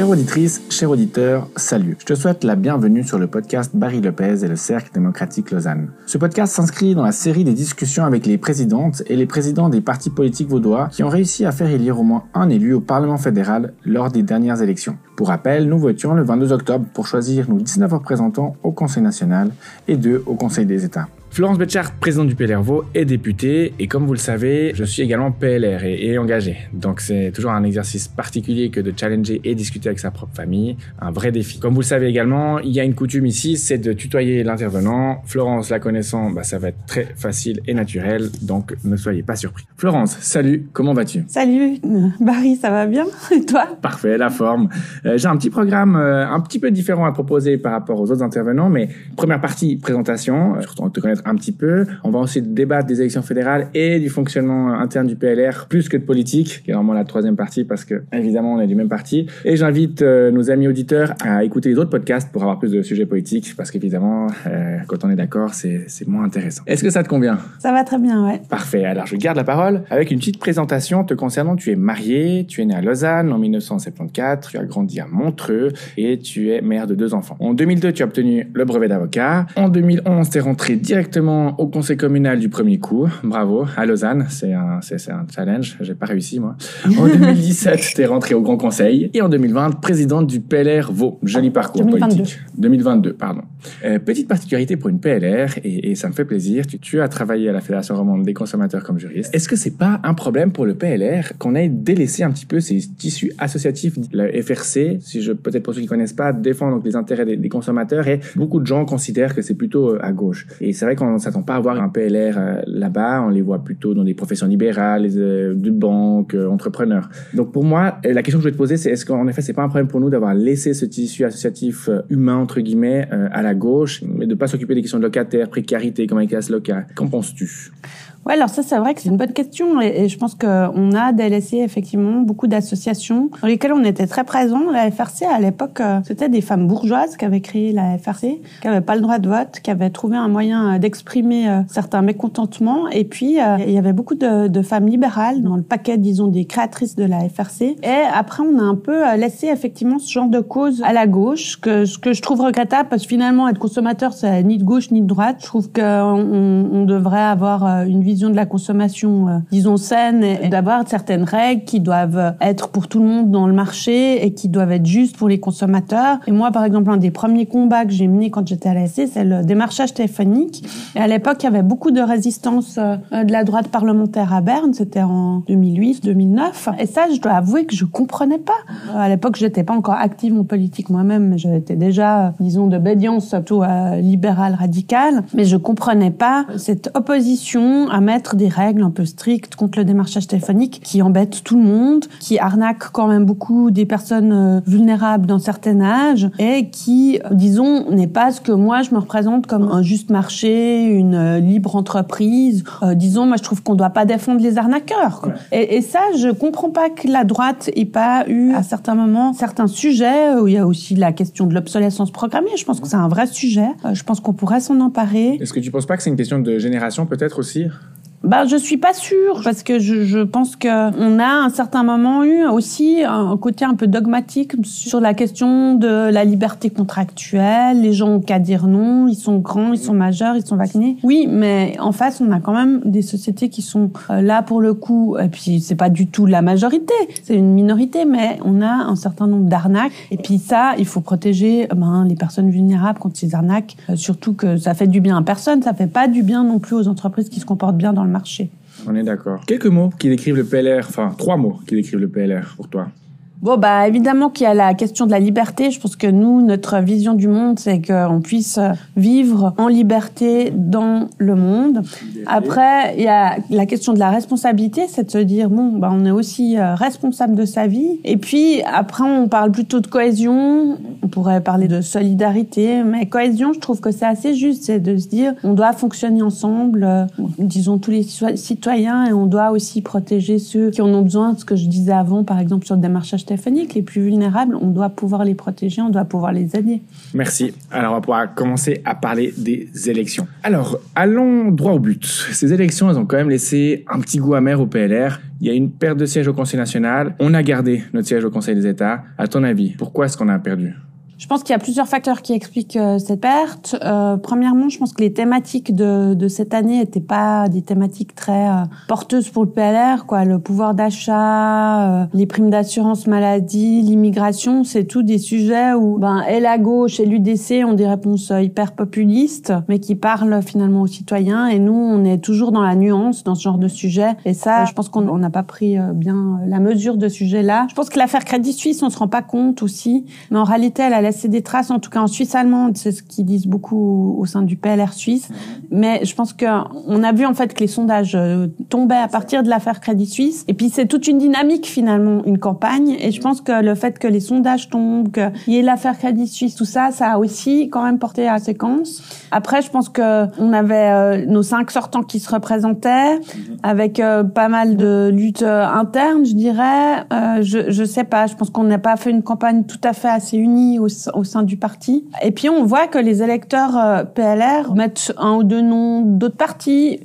Chère auditrice, cher auditeur, salut. Je te souhaite la bienvenue sur le podcast Barry Lopez et le Cercle démocratique Lausanne. Ce podcast s'inscrit dans la série des discussions avec les présidentes et les présidents des partis politiques vaudois qui ont réussi à faire élire au moins un élu au Parlement fédéral lors des dernières élections. Pour rappel, nous votions le 22 octobre pour choisir nos 19 représentants au Conseil national et deux au Conseil des États. Florence Betchart, présidente du PLRVO, est députée et comme vous le savez, je suis également PLR et, et engagé. Donc c'est toujours un exercice particulier que de challenger et discuter avec sa propre famille, un vrai défi. Comme vous le savez également, il y a une coutume ici, c'est de tutoyer l'intervenant. Florence la connaissant, bah, ça va être très facile et naturel, donc ne soyez pas surpris. Florence, salut, comment vas-tu? Salut, Barry, ça va bien? Et toi? Parfait, la forme. Euh, J'ai un petit programme euh, un petit peu différent à proposer par rapport aux autres intervenants, mais première partie, présentation, euh, surtout te connaître un petit peu. On va ensuite débattre des élections fédérales et du fonctionnement interne du PLR, plus que de politique, qui est normalement la troisième partie parce que évidemment on est du même parti. Et j'invite euh, nos amis auditeurs à écouter les autres podcasts pour avoir plus de sujets politiques, parce qu'évidemment, euh, quand on est d'accord, c'est c'est moins intéressant. Est-ce que ça te convient? Ça va très bien, ouais. Parfait. Alors, je garde la parole avec une petite présentation te concernant. Tu es marié, tu es né à Lausanne en 1974, tu as grandi à Montreux et tu es mère de deux enfants. En 2002, tu as obtenu le brevet d'avocat. En 2011, tu es rentré directement au conseil communal du premier coup. Bravo. À Lausanne. C'est un, c'est, c'est un challenge. J'ai pas réussi, moi. En 2017, tu es rentré au grand conseil. Et en 2020, présidente du PLR Vaud. Joli parcours 2022. politique. 2022, pardon. Euh, petite particularité pour une PLR, et, et ça me fait plaisir, tu, tu as travaillé à la Fédération romande des consommateurs comme juriste. Est-ce que c'est pas un problème pour le PLR qu'on ait délaissé un petit peu ces tissus associatifs La FRC, si je peut-être pour ceux qui connaissent pas, défend donc les intérêts des, des consommateurs, et beaucoup de gens considèrent que c'est plutôt euh, à gauche. Et c'est vrai qu'on s'attend pas à voir un PLR euh, là-bas, on les voit plutôt dans des professions libérales, les, euh, de banques, euh, entrepreneurs. Donc pour moi, euh, la question que je vais te poser, c'est est-ce qu'en effet c'est pas un problème pour nous d'avoir laissé ce tissu associatif euh, humain entre guillemets à la gauche, mais de pas s'occuper des questions de locataires, précarité, comme avec la locale. Qu'en penses-tu? Ouais, alors ça, c'est vrai que c'est une bonne question. Et, je pense qu'on a délaissé effectivement beaucoup d'associations dans lesquelles on était très présents. La FRC, à l'époque, euh, c'était des femmes bourgeoises qui avaient créé la FRC, qui n'avaient pas le droit de vote, qui avaient trouvé un moyen euh, d'exprimer euh, certains mécontentements. Et puis, il y avait beaucoup de, femmes libérales dans le paquet, disons, des créatrices de la FRC. Et après, on a un peu laissé effectivement ce genre de cause à la gauche, que, ce que je trouve regrettable, parce que finalement, être consommateur, c'est ni de gauche ni de droite. Je trouve qu'on on, on devrait avoir une vision de la consommation, euh, disons, saine, et, d'avoir certaines règles qui doivent être pour tout le monde dans le marché et qui doivent être justes pour les consommateurs. Et moi, par exemple, un des premiers combats que j'ai menés quand j'étais à l'ASC, c'est le démarchage téléphonique. Et à l'époque, il y avait beaucoup de résistance euh, de la droite parlementaire à Berne. C'était en 2008, 2009. Et ça, je dois avouer que je comprenais pas. Euh, À l'époque, j'étais pas encore active en politique moi-même, mais j'étais déjà, disons, d'obédience plutôt libérale, radicale. Mais je comprenais pas cette opposition à mettre des règles un peu strictes contre le démarchage téléphonique qui embête tout le monde, qui arnaque quand même beaucoup des personnes euh, vulnérables d'un certain âge et qui, euh, disons, n'est pas ce que moi je me représente comme un juste marché, une euh, libre entreprise. Euh, disons, moi je trouve qu'on doit pas défendre les arnaqueurs. quoi. Et, et ça, je comprends pas que la droite ait pas eu à certains moments certains sujets où il y a aussi la question de l'obsolescence programmée. Je pense que c'est un vrai sujet. Je pense qu'on pourrait s'en emparer. Est-ce que tu penses pas que c'est une question de génération peut-être aussi? Bah, je suis pas sûre parce que je, je pense que on a à un certain moment eu aussi un côté un peu dogmatique sur la question de la liberté contractuelle. Les gens ont qu'à dire non, ils sont grands, ils sont majeurs, ils sont vaccinés. Oui, mais en face, on a quand même des sociétés qui sont euh, là pour le coup. Et puis c'est pas du tout la majorité, c'est une minorité, mais on a un certain nombre d'arnaques. Et puis ça, il faut protéger euh, ben, les personnes vulnérables contre ces arnaques. Euh, surtout que ça fait du bien à personne, ça fait pas du bien non plus aux entreprises qui se comportent bien dans le marché. On est d'accord. Quelques mots qui décrivent le PLR, enfin trois mots qui décrivent le PLR pour toi. Bon, bah évidemment qu'il y a la question de la liberté. Je pense que nous, notre vision du monde, c'est qu'on puisse vivre en liberté dans le monde. Après, il y a la question de la responsabilité, c'est de se dire bon, bah on est aussi euh, responsable de sa vie. Et puis après, on parle plutôt de cohésion. On pourrait parler de solidarité, mais cohésion, je trouve que c'est assez juste, c'est de se dire on doit fonctionner ensemble, euh, disons tous les citoyens, et on doit aussi protéger ceux qui en ont besoin. Ce que je disais avant, par exemple sur le démarchage Les plus vulnérables, on doit pouvoir les protéger, on doit pouvoir les aider. Merci. Alors, on va pouvoir commencer à parler des élections. Alors, allons droit au but. Ces élections, elles ont quand même laissé un petit goût amer au PLR. Il y a une perte de siège au Conseil national. On a gardé notre siège au Conseil des États. À ton avis, pourquoi est-ce qu'on a perdu? Je pense qu'il y a plusieurs facteurs qui expliquent euh, cette perte. Euh, premièrement, je pense que les thématiques de, de cette année n'étaient pas des thématiques très euh, porteuses pour le PLR. Quoi, le pouvoir d'achat, euh, les primes d'assurance maladie, l'immigration, c'est tout des sujets où ben et la gauche et l'UDC ont des réponses hyper populistes, mais qui parlent finalement aux citoyens. Et nous, on est toujours dans la nuance dans ce genre de sujet. Et ça, je pense qu'on n'a pas pris bien la mesure de ce sujet-là. Je pense que l'affaire Crédit Suisse, on se rend pas compte aussi, mais en réalité, elle a c'est des traces, en tout cas en Suisse allemande, c'est ce qu'ils disent beaucoup au sein du PLR suisse. Mais je pense qu'on a vu en fait que les sondages euh, tombaient à partir de l'affaire Crédit Suisse. Et puis c'est toute une dynamique finalement, une campagne. Et je pense que le fait que les sondages tombent, qu'il y ait l'affaire Crédit Suisse, tout ça, ça a aussi quand même porté à séquence. Après, je pense que on avait euh, nos cinq sortants qui se représentaient, avec euh, pas mal de luttes internes, je dirais. je, je sais pas, je pense qu'on n'a pas fait une campagne tout à fait assez unie aussi au sein du parti. Et puis on voit que les électeurs euh, PLR mettent un ou deux noms d'autres partis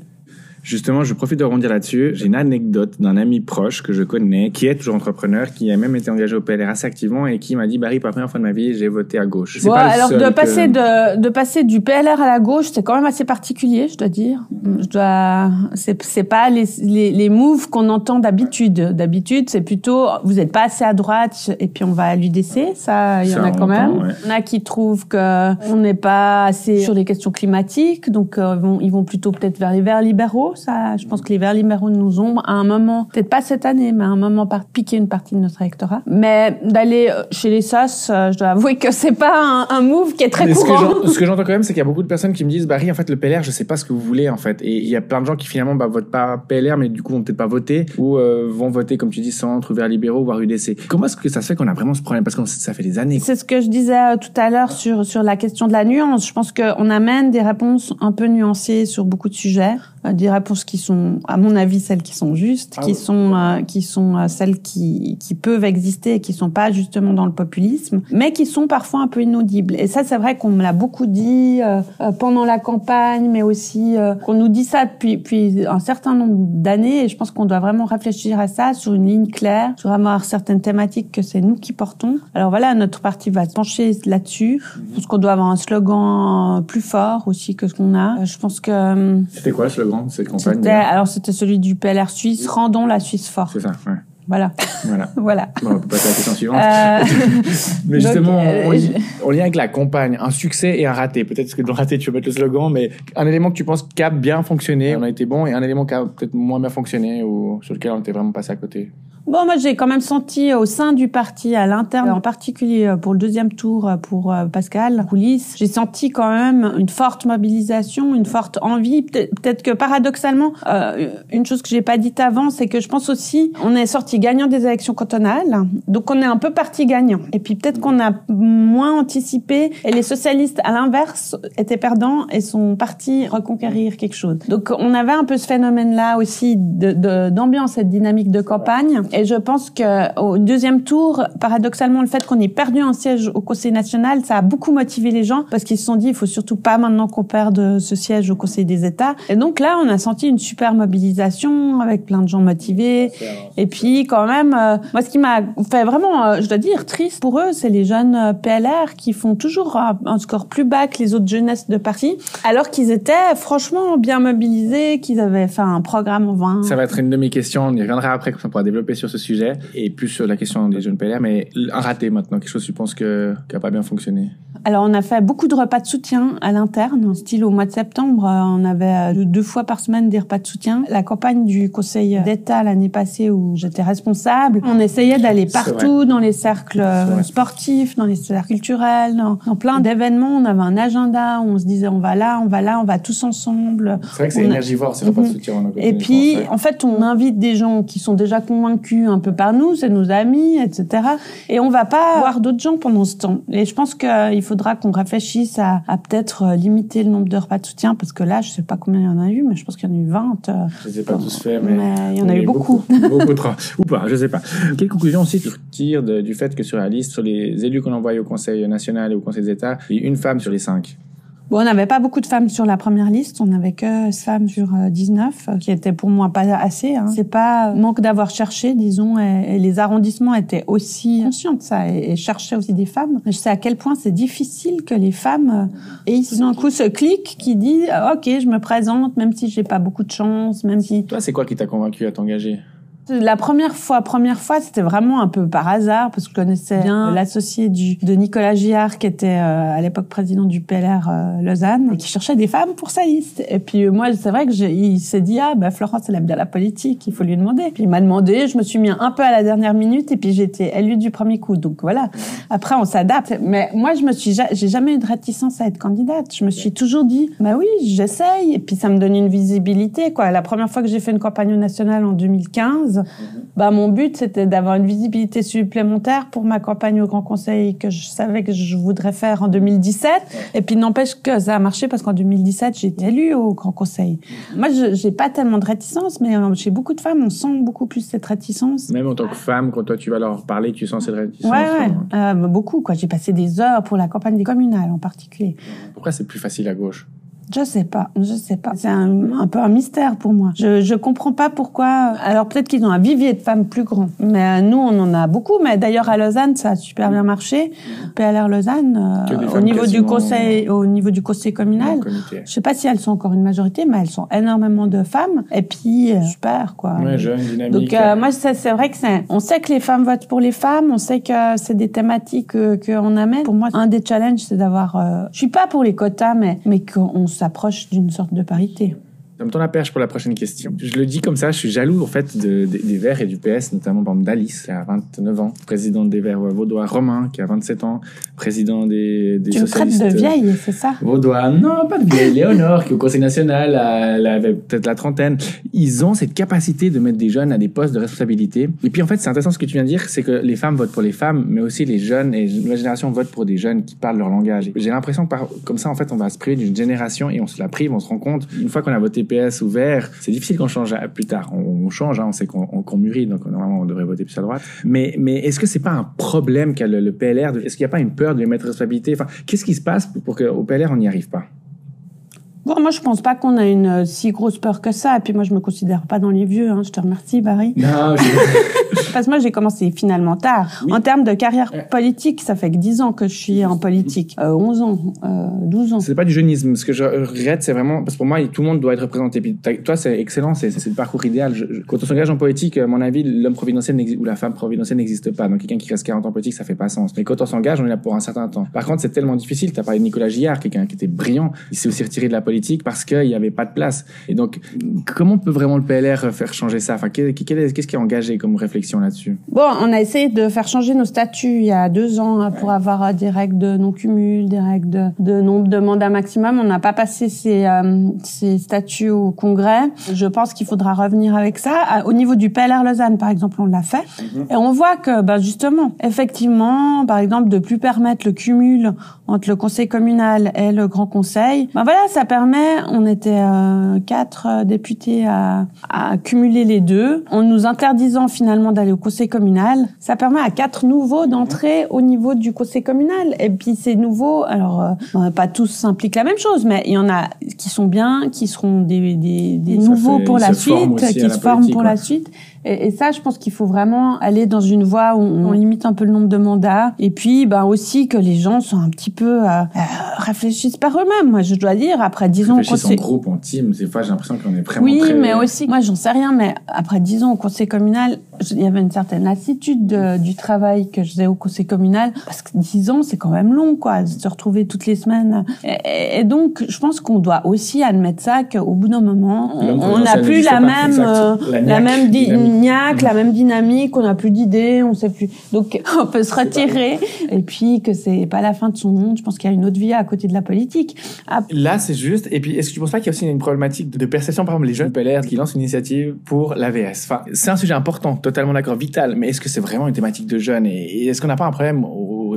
Justement, je profite de rebondir là-dessus. J'ai une anecdote d'un ami proche que je connais, qui est toujours entrepreneur, qui a même été engagé au PLR assez activement et qui m'a dit, Barry, pour la première fois de ma vie, j'ai voté à gauche. Bon, alors de passer de, de passer du PLR à la gauche, c'est quand même assez particulier, je dois dire. Je dois, c'est, c'est pas les, les, les moves qu'on entend d'habitude. D'habitude, c'est plutôt, vous n'êtes pas assez à droite et puis on va à l'UDC. Ça, il y en a quand même. Il y en a qui trouvent que on n'est pas assez sur les questions climatiques, donc euh, vont, ils vont plutôt peut-être vers les verts libéraux. Ça, je pense que les Verts libéraux nous ont, à un moment, peut-être pas cette année, mais à un moment, par piqué une partie de notre électorat. Mais d'aller euh, chez les SAS, euh, je dois avouer que c'est pas un, move qui est très courant. Ce que j'entends quand même, c'est qu'il y a beaucoup de personnes qui me disent, Barry, en fait, le PLR, je sais pas ce que vous voulez, en fait. Et il y a plein de gens qui finalement, bah, votent pas PLR, mais du coup, vont peut-être pas voter, ou euh, vont voter, comme tu dis, centre, Verts libéraux, voire UDC. Comment est-ce que ça se fait qu'on a vraiment ce problème? Parce que ça fait des années. C'est ce que je disais tout à l'heure sur, sur la question de la nuance. Je pense qu'on amène des réponses un peu nuancées sur beaucoup de sujets. Euh, des réponses qui sont, à mon avis, celles qui sont justes, ah qui, sont, euh, qui sont euh, celles qui, qui peuvent exister et qui sont pas justement dans le populisme, mais qui sont parfois un peu inaudibles. Et ça, c'est vrai qu'on me l'a beaucoup dit pendant la campagne, mais aussi qu'on nous dit ça depuis, depuis un certain nombre d'années. Et je pense qu'on doit vraiment réfléchir à ça sur une ligne claire, sur avoir certaines thématiques que c'est nous qui portons. Alors voilà, notre parti va se pencher là-dessus. Je pense qu'on doit avoir un slogan plus fort aussi que ce qu'on a. Je pense que... C'était quoi le slogan? Cette campagne Alors, c'était celui du PLR suisse, Rendons la Suisse forte. C'est ça, ouais. Voilà. Voilà. voilà. Bon, on peut passer à la question suivante. Euh... mais justement, on, lit, on lit avec la campagne un succès et un raté. Peut-être que dans raté, tu veux mettre le slogan, mais un élément que tu penses qui a bien fonctionné, on a été bon, et un élément qui a peut-être moins bien fonctionné ou sur lequel on était vraiment passé à côté. Bon, moi, j'ai quand même senti au sein du parti, à l'interne, en particulier euh, pour le deuxième tour euh, pour euh, Pascal Roulis, j'ai senti quand même une forte mobilisation, une forte envie. Peut-être que paradoxalement, une chose que j'ai pas dite avant, c'est que je pense aussi, on est sorti gagnant des élections cantonales, donc on est un peu parti gagnant. Et puis peut-être qu'on a moins anticipé, et les socialistes, à l'inverse, étaient perdants et sont partis reconquérir quelque chose. Donc on avait un peu ce phénomène-là aussi d'ambiance de, et de dynamique de campagne. Et je pense que au deuxième tour, paradoxalement, le fait qu'on ait perdu un siège au Conseil national, ça a beaucoup motivé les gens parce qu'ils se sont dit, il faut surtout pas maintenant qu'on perde ce siège au Conseil des États. Et donc là, on a senti une super mobilisation avec plein de gens motivés. Et puis quand même, euh, moi, ce qui m'a fait vraiment, euh, je dois dire, triste pour eux, c'est les jeunes euh, PLR qui font toujours un score plus bas que les autres jeunesses de parti, alors qu'ils étaient franchement bien mobilisés, qu'ils avaient fait un programme en vain. Ça va être une de mes questions. On y reviendra après, comme ça on pourra développer sur ce sujet et plus sur la question des jeunes PLR, mais un raté maintenant, quelque chose tu penses que qui a pas bien fonctionné? Alors, on a fait beaucoup de repas de soutien à l'interne. Style, au mois de septembre, euh, on avait euh, deux fois par semaine des repas de soutien. La campagne du Conseil d'État l'année passée où j'étais responsable, on essayait d'aller partout dans les cercles euh, sportifs, dans les cercles culturels, dans, plein d'événements. On avait un agenda où on se disait on va là, on va là, on va tous ensemble. C'est vrai que c'est énergivore, ces repas de soutien. Et puis, en fait, on invite des gens qui sont déjà convaincus vécu un peu par nous, c'est nos amis, etc. Et on va pas voir d'autres gens pendant ce temps. Et je pense qu'il faudra qu'on réfléchisse à, à peut-être limiter le nombre de repas de soutien, parce que là, je sais pas combien il y en a eu, mais je pense qu'il y en a eu 20. Je les ai pas tous faits, mais, il y en a eu beaucoup. Beaucoup, trop. Ou pas, je sais pas. Quelle conclusion aussi tu retires du fait que sur la liste, sur les élus qu'on envoie au Conseil national et au Conseil d'État, il y a une femme sur les cinq? Bon, on n'avait pas beaucoup de femmes sur la première liste. On n'avait que femmes sur 19, euh, euh, qui était pour moi pas assez. Hein. C'est pas manque d'avoir cherché, disons, et, les arrondissements étaient aussi conscients de ça et, cherchaient aussi des femmes. Je sais à quel point c'est difficile que les femmes euh, aient d'un coup ce clic qui dit OK, je me présente, même si j'ai pas beaucoup de chance, même si. Toi, c'est quoi qui t'a convaincu à t'engager? La première fois, première fois, c'était vraiment un peu par hasard parce que je connaissais bien l'associé du de Nicolas Giard qui était euh, à l'époque président du PLR euh, Lausanne et qui cherchait des femmes pour sa liste. Et puis moi, c'est vrai que il s'est dit ah bah Florence elle aime bien la politique, il faut lui demander. Puis il m'a demandé, je me suis mis un peu à la dernière minute et puis j'étais élue du premier coup. Donc voilà. Après on s'adapte. Mais moi je me suis j'ai jamais eu de réticence à être candidate. Je me suis toujours dit bah oui j'essaye et puis ça me donne une visibilité quoi. La première fois que j'ai fait une campagne nationale en 2015 bah, mon but, c'était d'avoir une visibilité supplémentaire pour ma campagne au Grand Conseil que je savais que je voudrais faire en 2017. Et puis, n'empêche que ça a marché parce qu'en 2017, j'ai été élue au Grand Conseil. Moi, je j'ai pas tellement de réticence, mais euh, chez beaucoup de femmes, on sent beaucoup plus cette réticence. Même en tant que femme, quand toi, tu vas leur parler, tu sens cette réticence Ouais, ouais. Euh, beaucoup, quoi. J'ai passé des heures pour la campagne des communales, en particulier. Pourquoi c'est plus facile à gauche? Je sais pas, je sais pas. C'est un, un, peu un mystère pour moi. Je je comprends pas pourquoi. Alors peut-être qu'ils ont un vivier de femmes plus grand, mais nous on en a beaucoup. Mais d'ailleurs à Lausanne ça a super bien marché. PLR Lausanne euh, au niveau du conseil, au niveau du conseil communal. Je sais pas si elles sont encore une majorité, mais elles sont énormément de femmes. Et puis euh, super quoi. Ouais, jeune, dynamique. Donc euh, moi c'est vrai que c'est. On sait que les femmes votent pour les femmes. On sait que c'est des thématiques qu'on amène. Pour moi un des challenges c'est d'avoir. je suis pas pour les quotas, mais mais qu'on s'approche d'une sorte de parité. Me tourne la perche pour la prochaine question. Je le dis comme ça, je suis jaloux en fait de, des Verts et du PS, notamment par d'Alice, qui a 29 ans, président des Verts vaudois, Romain, qui a 27 ans, président des, des tu socialistes. Tu de vieille, c'est ça? Vaudois, non, pas de vieille. Léonore, qui au Conseil national, elle avait peut-être la trentaine. Ils ont cette capacité de mettre des jeunes à des postes de responsabilité. Et puis en fait, c'est intéressant ce que tu viens de dire, c'est que les femmes votent pour les femmes, mais aussi les jeunes et la nouvelle génération votent pour des jeunes qui parlent leur langage. J'ai l'impression que par, comme ça, en fait, on va se priver d'une génération et on se la prive, on se rend compte, une fois qu'on a voté C'est difficile qu'on change plus tard. On, change, hein, on sait qu'on mûrit, donc normalement on devrait voter plus à droite. Mais, mais est-ce que c'est pas un problème qu'a le, PLR Est-ce qu'il n'y a pas une peur de lui mettre responsabilité? Qu'est-ce qui se passe pour qu'au PLR on n'y arrive pas? Bon, moi, je pense pas qu'on a une euh, si grosse peur que ça. Et puis, moi, je me considère pas dans les vieux. Hein. Je te remercie, Barry. Non, je... Parce que moi, j'ai commencé finalement tard. En termes de carrière politique, ça fait que 10 ans que je suis en politique. Euh, 11 ans, euh, 12 ans. C'est pas du jeunisme. Ce que je regrette, c'est vraiment... Parce que pour moi, tout le monde doit être représenté. Puis toi, c'est excellent. C'est le parcours idéal. quand on s'engage en politique, à mon avis, l'homme providentiel ou la femme providentielle n'existe pas. Donc, quelqu'un qui reste 40 ans en politique, ça fait pas sens. Mais quand on s'engage, on est là pour un certain temps. Par contre, c'est tellement difficile. Tu as parlé de Nicolas Gillard, quelqu'un qui était brillant. Il s'est aussi retiré de la politique parce qu'il n'y avait pas de place. Et donc, comment peut vraiment le PLR faire changer ça? Enfin, Qu'est-ce qui est engagé comme réflexion là-dessus? Bon, on a essayé de faire changer nos statuts il y a deux ans hein, pour avoir des règles de non-cumul, des règles de, de, nombre de mandats maximum. On n'a pas passé ces, euh, ces statuts au Congrès. Je pense qu'il faudra revenir avec ça. Au niveau du PLR Lausanne, par exemple, on l'a fait. Mhm. Et on voit que, ben justement, effectivement, par exemple, de plus permettre le cumul entre le conseil communal et le grand conseil, ben voilà, ça permet on était euh, quatre euh, députés à, à, cumuler les deux. En nous interdisant finalement d'aller au conseil communal, ça permet à quatre nouveaux d'entrer au niveau du conseil communal. Et puis ces nouveaux, alors euh, pas tous impliquent la même chose, mais il y en a qui sont bien, qui seront des, des, des nouveaux pour la suite, qui se forment pour la suite. Et, et ça, je pense qu'il faut vraiment aller dans une voie où on, limite un peu le nombre de mandats. Et puis, ben aussi que les gens sont un petit peu euh, euh réfléchissent par eux-mêmes. Moi, je dois dire, après dix ans, réfléchissent en groupe, en team. Des fois, j'ai l'impression qu'on est vraiment oui, mais aussi, moi, j'en sais rien. Mais après dix ans au conseil communal, il y avait une certaine lassitude de, du travail que je faisais au conseil communal parce que dix ans, c'est quand même long, quoi, de se retrouver toutes les semaines. Et, et donc, je pense qu'on doit aussi admettre ça qu'au bout d'un moment, on n'a plus la même, euh, la même dynamique la même dynamique, on n'a plus d'idées, on sait plus. Donc on peut se retirer et puis que c'est pas la fin de son monde. Je pense qu'il y a une autre vie à côté de la politique. Ah. Là, c'est juste. Et puis, est-ce que tu penses pas qu'il y a aussi une problématique de perception, par exemple, les jeunes PLR qui lancent une initiative pour l'AVS Enfin, c'est un sujet important, totalement d'accord, vital. Mais est-ce que c'est vraiment une thématique de jeunes? Et est-ce qu'on n'a pas un problème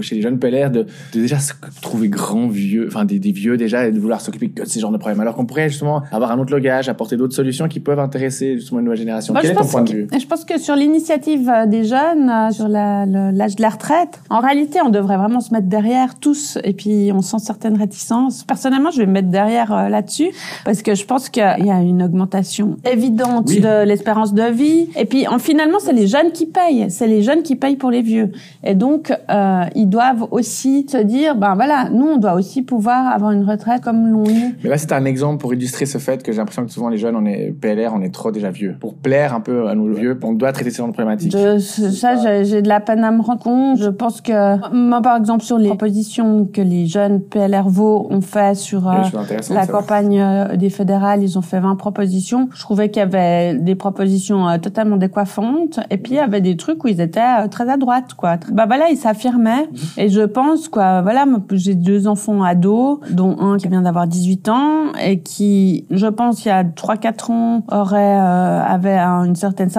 chez les jeunes PLR de, de déjà se trouver grands vieux, enfin des, des, vieux déjà, et de vouloir s'occuper que de ces genres de problèmes, alors qu'on pourrait justement avoir un autre logage, apporter d'autres solutions qui peuvent intéresser justement une nouvelle génération. Quel est ton point de vue? Je pense que sur l'initiative euh, des jeunes, euh, sur l'âge de la retraite, en réalité, on devrait vraiment se mettre derrière tous, et puis on sent certaines réticences. Personnellement, je vais me mettre derrière euh, là-dessus, parce que je pense qu'il y a une augmentation évidente de l'espérance de vie, et puis en, finalement, c'est les jeunes qui payent, c'est les jeunes qui payent pour les vieux, et donc euh, ils doivent aussi se dire, ben voilà, nous, on doit aussi pouvoir avoir une retraite comme l'ont eu. Mais là, c'est un exemple pour illustrer ce fait que j'ai l'impression que souvent les jeunes, on est PLR, on est trop déjà vieux. Pour plaire un peu à nos vieux, on doit traiter ces genre de problématiques. ça, j'ai de la peine à me rendre compte. Je pense que, moi, par exemple, sur les propositions que les jeunes PLR VO ont fait sur euh, la campagne euh, des fédérales, ils ont fait 20 propositions. Je trouvais qu'il y avait des propositions euh, totalement décoiffantes et puis il y avait des trucs où ils étaient très à droite, quoi. Bah voilà, ils s'affirmaient. Mhm. Et je pense, quoi, voilà, j'ai deux enfants ados, dont un qui vient d'avoir 18 ans et qui, je pense, il y a 3-4 ans, aurait, euh, avait une certaine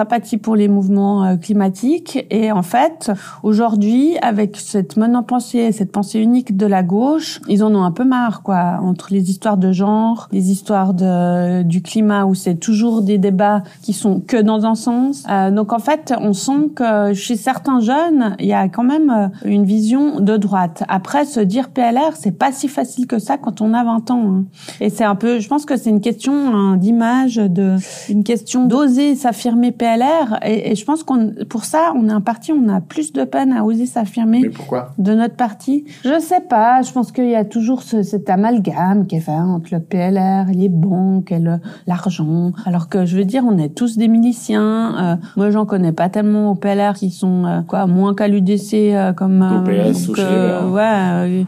pour les mouvements euh, climatiques. Et en fait, aujourd'hui, avec cette monopensée, cette pensée unique de la gauche, ils en ont un peu marre, quoi, entre les histoires de genre, les histoires de, du climat où c'est toujours des débats qui sont que dans un sens. Euh, donc en fait, on sent que chez certains jeunes, il y a quand même euh, une vision de droite. Après, se dire PLR, c'est pas si facile que ça quand on a 20 ans. Hein. Et c'est un peu, je pense que c'est une question hein, d'image, de, une question d'oser s'affirmer PLR. Et, et je pense qu'on, pour ça, on est un parti, on a plus de peine à oser s'affirmer. pourquoi? De notre parti. Je sais pas. Je pense qu'il y a toujours ce, cet amalgame qui est fait entre le PLR, les banques et l'argent. Alors que je veux dire, on est tous des miliciens. Euh, moi, j'en connais pas tellement au PLR qui sont euh, quoi moins qu'à l'UDC euh, comme donc, euh, ouais,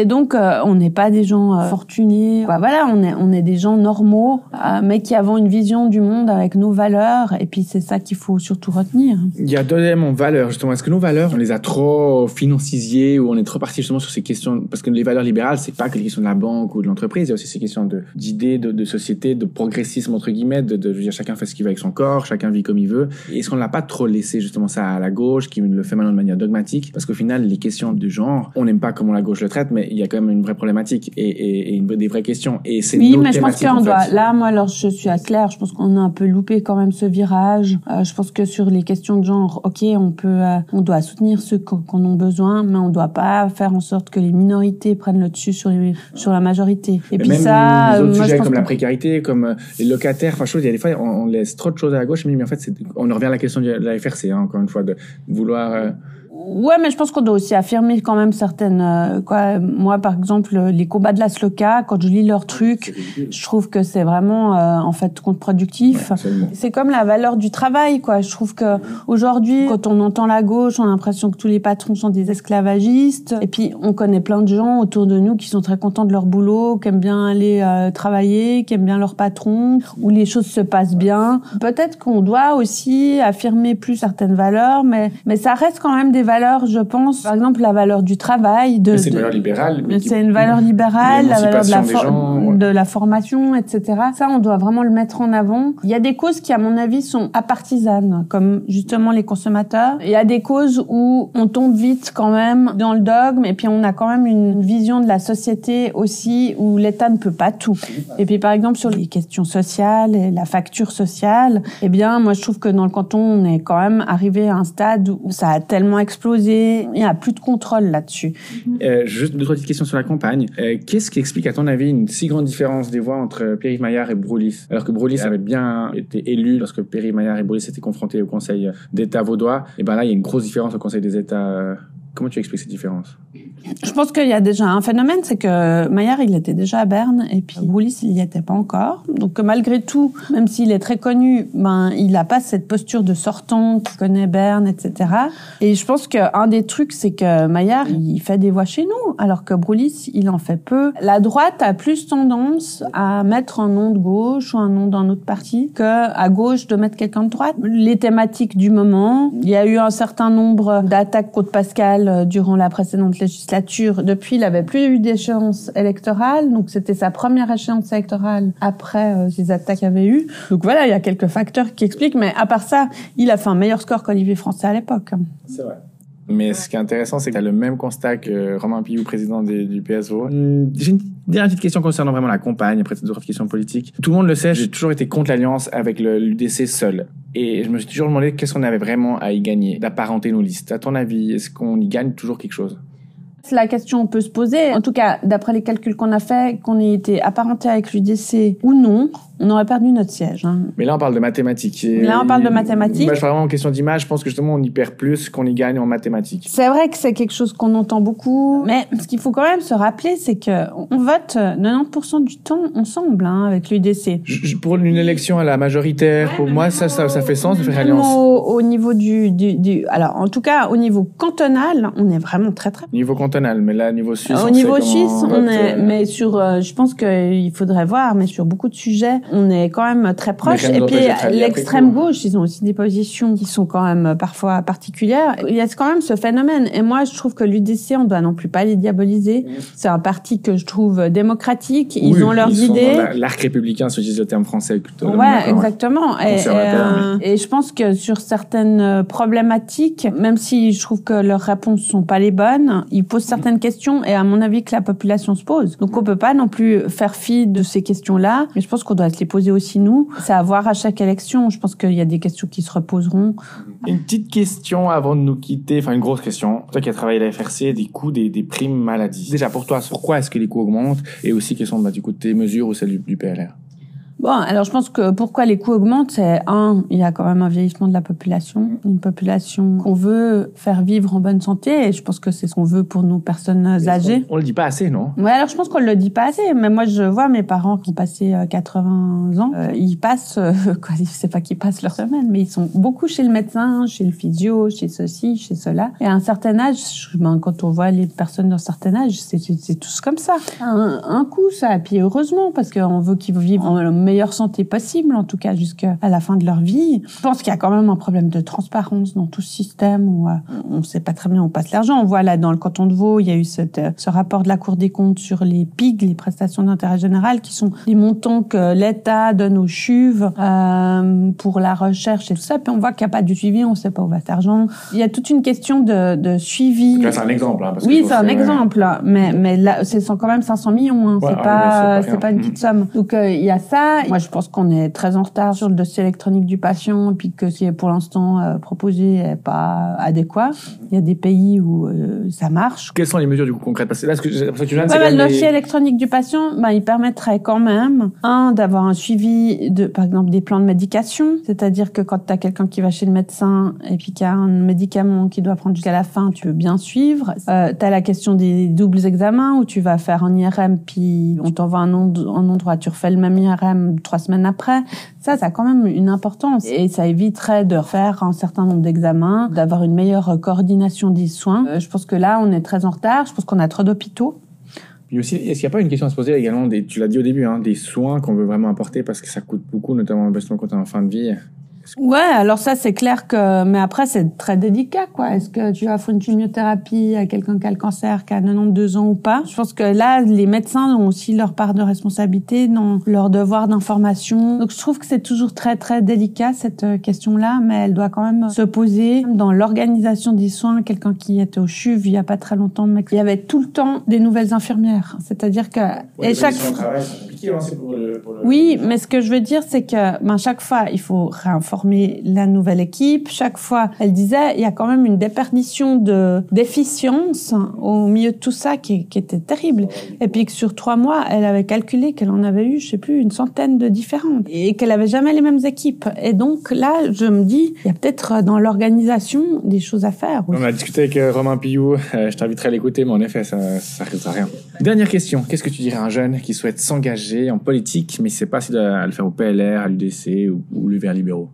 et, donc euh, on n'est pas des gens euh, fortunés. voilà, on est on est des gens normaux, mais qui avons une vision du monde avec nos valeurs. Et puis c'est ça qu'il faut surtout retenir. Il y a deux éléments valeurs justement. Est-ce que nos valeurs, on les a trop financiers ou on est trop parti justement sur ces questions? Parce que les valeurs libérales, c'est pas que les questions de la banque ou de l'entreprise. Il y a aussi ces questions d'idées, de, de, société, de progressisme entre guillemets, de, de je veux dire chacun fait ce qu'il veut avec son corps, chacun vit comme il veut. Est-ce qu'on l'a pas trop laissé justement ça à la gauche qui le fait maintenant de manière dogmatique? Parce qu'au final, les questions de genre, on n'aime pas comment la gauche le traite, mais il y a quand même une vraie problématique et, et, et une, des vraies questions. Et c'est oui, mais je pense qu'on doit. Là, moi, alors je suis à clair. Je pense qu'on a un peu loupé quand même ce virage. Euh, je pense que sur les questions de genre, ok, on peut, euh, on doit soutenir ceux qu'on a besoin, mais on doit pas faire en sorte que les minorités prennent le dessus sur les, sur la majorité. Et, puis même ça, les autres moi, sujets comme la précarité, comme euh, les locataires, enfin, chose, il y a des fois, on, laisse trop de choses à la gauche, mais en fait, on revient à la question de la FRC, hein, encore une fois, de vouloir Ouais, mais je pense qu'on doit aussi affirmer quand même certaines. Euh, quoi, moi, par exemple, les combats de la Sloka, quand je lis leurs trucs, je trouve que c'est vraiment euh, en fait contre-productif. c'est comme la valeur du travail, quoi. Je trouve que aujourd'hui, quand on entend la gauche, on a l'impression que tous les patrons sont des esclavagistes. Et puis, on connaît plein de gens autour de nous qui sont très contents de leur boulot, qui aiment bien aller euh, travailler, qui aiment bien leur patron, où les choses se passent bien. Peut-être qu'on doit aussi affirmer plus certaines valeurs, mais mais ça reste quand même des valeurs, je pense, par exemple, la valeur du travail. De, c'est une valeur libérale. C'est une valeur libérale, la valeur de la, de la formation, etc. Ça, on doit vraiment le mettre en avant. Il y a des causes qui, à mon avis, sont apartisanes, comme justement les consommateurs. Il y a des causes où on tombe vite quand même dans le dogme, et puis on a quand même une vision de la société aussi où l'État ne peut pas tout. Et puis, par exemple, sur les questions sociales et la facture sociale, eh bien, moi, je trouve que dans le canton, on est quand même arrivé à un stade où ça a tellement explosé il n'y a plus de contrôle là-dessus. Euh, juste deux, trois petites questions sur la campagne. Euh, qu'est-ce qui explique, à ton avis, une si grande différence des voix entre Pierre-Yves Maillard et Broulis Alors que Broulis avait bien été élu lorsque Pierre-Yves Maillard et Broulis étaient confrontés au Conseil d'État vaudois. Et ben là, il y a une grosse différence au Conseil des États Comment tu expliques cette différence? Je pense qu'il y a déjà un phénomène, c'est que Maillard, il était déjà à Berne et puis Broulis, il n'y était pas encore. Donc malgré tout, même s'il est très connu, ben il n'a pas cette posture de sortant qui connaît Berne, etc. Et je pense qu'un des trucs, c'est que Maillard, il fait des voix chez nous, alors que Broulis, il en fait peu. La droite a plus tendance à mettre un nom de gauche ou un nom d'un autre parti que à gauche de mettre quelqu'un de droite. Les thématiques du moment, il y a eu un certain nombre d'attaques contre Pascal euh, durant la précédente législature. Depuis, il avait plus eu d'échéance électorale, donc c'était sa première échéance électorale après euh, ces attaques qu'il y avait eu. Donc voilà, il y a quelques facteurs qui expliquent, mais à part ça, il a fait un meilleur score qu'Olivier Français à l'époque. C'est vrai. Mais ce qui est intéressant, c'est que tu as le même constat que Romain Pillou, président du PSO. Hmm, j'ai une dernière petite question concernant vraiment la campagne, après cette autres questions politiques. Tout le monde le sait, j'ai toujours été contre l'alliance avec l'UDC seul. Et je me suis toujours demandé qu'est-ce qu'on avait vraiment à y gagner, d'apparenter nos listes. À ton avis, est-ce qu'on y gagne toujours quelque chose? La question peut se poser. En tout cas, d'après les calculs qu'on a fait, qu'on ait été apparenté avec l'UDC ou non, on aurait perdu notre siège. Hein. Mais là, on parle de mathématiques. là, on parle de mathématiques. Moi, je parle vraiment en question d'image. Je pense que justement, on y perd plus qu'on y gagne en mathématiques. C'est vrai que c'est quelque chose qu'on entend beaucoup. Mais ce qu'il faut quand même se rappeler, c'est que on vote 90% du temps ensemble hein, avec l'UDC. Pour une élection à la majoritaire, pour moi, ça, ça, ça, fait sens de faire alliance. Au, au niveau du, du, du, alors en tout cas, au niveau cantonal, on est vraiment très très. Niveau cantonal, mais là, niveau suisse. Au niveau suisse, on est, euh, mais sur, euh, je pense qu'il faudrait voir, mais sur beaucoup de sujets, on est quand même très proche. Et puis l'extrême gauche, ils ont aussi des positions qui sont quand même parfois particulières. Il y a quand même ce phénomène. Et moi, je trouve que l'UDC, on doit non plus pas les diaboliser. C'est un parti que je trouve démocratique. Ils ont leurs idées. L'arc républicain, si je le terme français. Ouais, exactement. Et, euh, et, je pense que sur certaines problématiques, même si je trouve que leurs réponses sont pas les bonnes, ils posent certaines questions et à mon avis que la population se pose. Donc on peut pas non plus faire fi de ces questions-là. Mais je pense qu'on doit se les poser aussi nous. C'est à voir à chaque élection. Je pense qu'il y a des questions qui se reposeront. Une petite question avant de nous quitter, enfin une grosse question. Toi qui as travaillé à la FRC, des coûts des, des primes maladie. Déjà pour toi, pourquoi est-ce que les coûts augmentent et aussi quelles sont bah, du coup tes mesures ou celles du PLR Bon, alors je pense que pourquoi les coûts augmentent, c'est un, il y a quand même un vieillissement de la population, une population qu'on veut faire vivre en bonne santé, et je pense que c'est ce qu'on veut pour nos personnes âgées. On, le dit pas assez, non? Ouais, alors je pense qu'on le dit pas assez, mais moi je vois mes parents qui ont passé 80 ans, euh, ils passent, euh, quoi, je sais pas qu'ils passent leur semaine, mais ils sont beaucoup chez le médecin, chez le physio, chez ceci, chez cela. Et à un certain âge, ben, quand on voit les personnes d'un certain âge, c'est tous comme ça. Un, un coup, ça, et puis heureusement, parce qu'on veut qu'ils vivent en meilleure santé possible, en tout cas jusqu'à la fin de leur vie. Je pense qu'il y a quand même un problème de transparence dans tout ce système où euh, on ne sait pas très bien où passe l'argent. On voit là dans le canton de Vaud, il y a eu cette, euh, ce rapport de la Cour des comptes sur les PIG, les prestations d'intérêt général, qui sont les montants que l'État donne aux CHUV euh, pour la recherche et tout ça. Puis on voit qu'il n'y a pas de suivi, on ne sait pas où va cet argent. Il y a toute une question de, de suivi. C'est un exemple. Hein, oui, c'est un exemple, mais mais là, c'est quand même 500 millions. Hein. c'est pas c'est pas, une petite somme. Donc il y a ça. Moi, je pense qu'on est très en retard sur le dossier électronique du patient, et puis que ce qui est pour l'instant euh, proposé est pas adéquat. Il y a des pays où euh, ça marche. Quelles sont les mesures du coup concrètes? Parce que là, ce que, que tu viens de ouais, Le dossier électronique du patient, bah, il permettrait quand même, un, d'avoir un suivi de, par exemple, des plans de médication. C'est-à-dire que quand tu as quelqu'un qui va chez le médecin et puis qui a un médicament qui doit prendre jusqu'à la fin, tu veux bien suivre. Euh, tu as la question des doubles examens où tu vas faire un IRM puis on t'envoie un, un endroit, tu refais le même IRM trois semaines après. Ça, ça a quand même une importance et ça éviterait de refaire un certain nombre d'examens, d'avoir une meilleure coordination des soins. Euh, je pense que là, on est très en retard. Je pense qu'on a trop d'hôpitaux. Est-ce qu'il n'y a pas une question à se poser également, tu l'as dit au début, hein, des soins qu'on veut vraiment apporter parce que ça coûte beaucoup, notamment quand on est en fin de vie Ouais, alors ça c'est clair que, mais après c'est très délicat quoi. Est-ce que tu offres une chimiothérapie à quelqu'un qui a le cancer, qui a 92 ans ou pas? Je pense que là les médecins ont aussi leur part de responsabilité dans leur devoir d'information. Donc je trouve que c'est toujours très très délicat cette euh, question-là, mais elle doit quand même se poser dans l'organisation des soins. Quelqu'un qui était au CHUV il y a pas très longtemps, mais il y avait tout le temps des nouvelles infirmières. C'est-à-dire que et chaque compliqué hein, pour le, Oui, mais ce que je veux dire, c'est que ben, chaque fois, il faut réinformer la nouvelle équipe. Chaque fois, elle disait, il y a quand même une déperdition de d'efficience au milieu de tout ça qui, qui était terrible. Et puis que sur trois mois, elle avait calculé qu'elle en avait eu, je sais plus, une centaine de différentes et qu'elle avait jamais les mêmes équipes. Et donc là, je me dis, il y a peut-être dans l'organisation des choses à faire. On a discuté avec euh, Romain Pillou. Euh, je t'inviterai à l'écouter, mais en effet, ça, ça risque à rien. Dernière question. Qu'est-ce que tu dirais à un jeune qui souhaite s'engager en politique, mais ne sait pas s'il doit le faire au PLR, à l'UDC ou, ou l'UVR libéraux?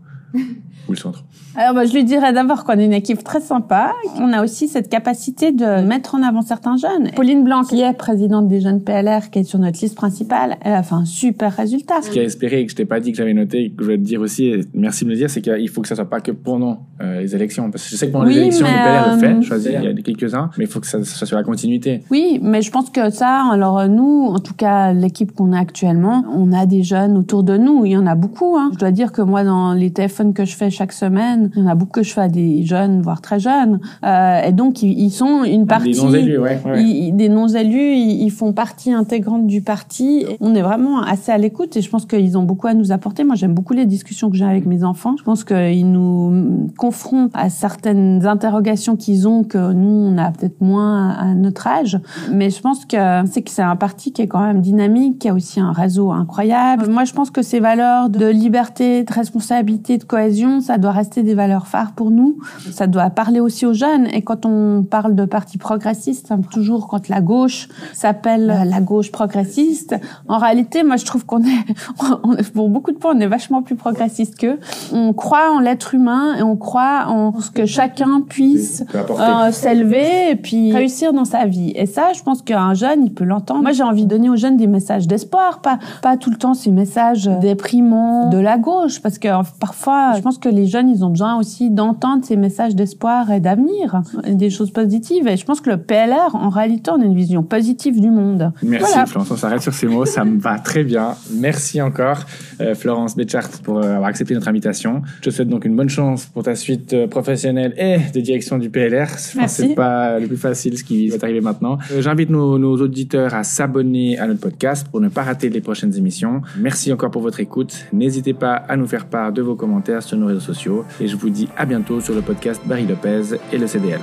Ou le centre alors, bah, je lui dirais d'abord qu'on est une équipe très sympa. On a aussi cette capacité de mettre en avant certains jeunes. Pauline Blanc, qui est présidente des jeunes PLR, qui est sur notre liste principale, elle a fait un super résultat. Ce qui a espéré et que je t'ai pas dit que j'avais noté, et que je vais te dire aussi, et merci de me le dire, c'est qu'il faut que ça soit pas que pendant euh, les élections. Parce que je sais que pendant les élections, le PLR le fait, euh, choisir, il y a quelques-uns, mais il faut que ça, soit sur la continuité. Oui, mais je pense que ça, alors nous, en tout cas, l'équipe qu'on a actuellement, on a des jeunes autour de nous. Il y en a beaucoup. Hein. Je dois dire que moi, dans les téléphones que je fais chaque semaine, il y en a beaucoup que je fais à des jeunes, voire très jeunes. Euh, et donc, ils, sont une partie... Des non-élus, ouais, ouais. des non-élus, ils, font partie intégrante du parti. On est vraiment assez à l'écoute et je pense qu'ils ont beaucoup à nous apporter. Moi, j'aime beaucoup les discussions que j'ai avec mes enfants. Je pense qu'ils nous confrontent à certaines interrogations qu'ils ont que nous, on a peut-être moins à notre âge. Mais je pense que c'est que c'est un parti qui est quand même dynamique, qui a aussi un réseau incroyable. Moi, je pense que ces valeurs de liberté, de responsabilité, de cohésion, ça doit rester des valeurs phare pour nous. Ça doit parler aussi aux jeunes. Et quand on parle de parti progressiste, toujours quand la gauche s'appelle la gauche progressiste, en réalité, moi, je trouve qu'on est, pour beaucoup de points, on est vachement plus progressiste qu'eux. On croit en l'être humain et on croit en ce que chacun puisse euh, s'élever et puis réussir dans sa vie. Et ça, je pense qu'un jeune, il peut l'entendre. Moi, j'ai envie de donner aux jeunes des messages d'espoir, pas, pas tout le temps ces messages déprimants de la gauche, parce que parfois, je pense que les jeunes, ils ont besoin aussi d'entendre ces messages d'espoir et d'avenir, des choses positives. Et je pense que le PLR, en réalité, on a une vision positive du monde. Merci Florence, on s'arrête sur ces mots, ça me va très bien. Merci encore euh, Florence Betchart pour euh, avoir accepté notre invitation. Je te souhaite donc une bonne chance pour ta suite euh, professionnelle et de direction du PLR. Je pense c'est pas le plus facile ce qui va t'arriver maintenant. J'invite nos, nos auditeurs à s'abonner à notre podcast pour ne pas rater les prochaines émissions. Merci encore pour votre écoute. N'hésitez pas à nous faire part de vos sur nos réseaux sociaux et je vous dis à bientôt sur le podcast Barry Lopez et le CDL.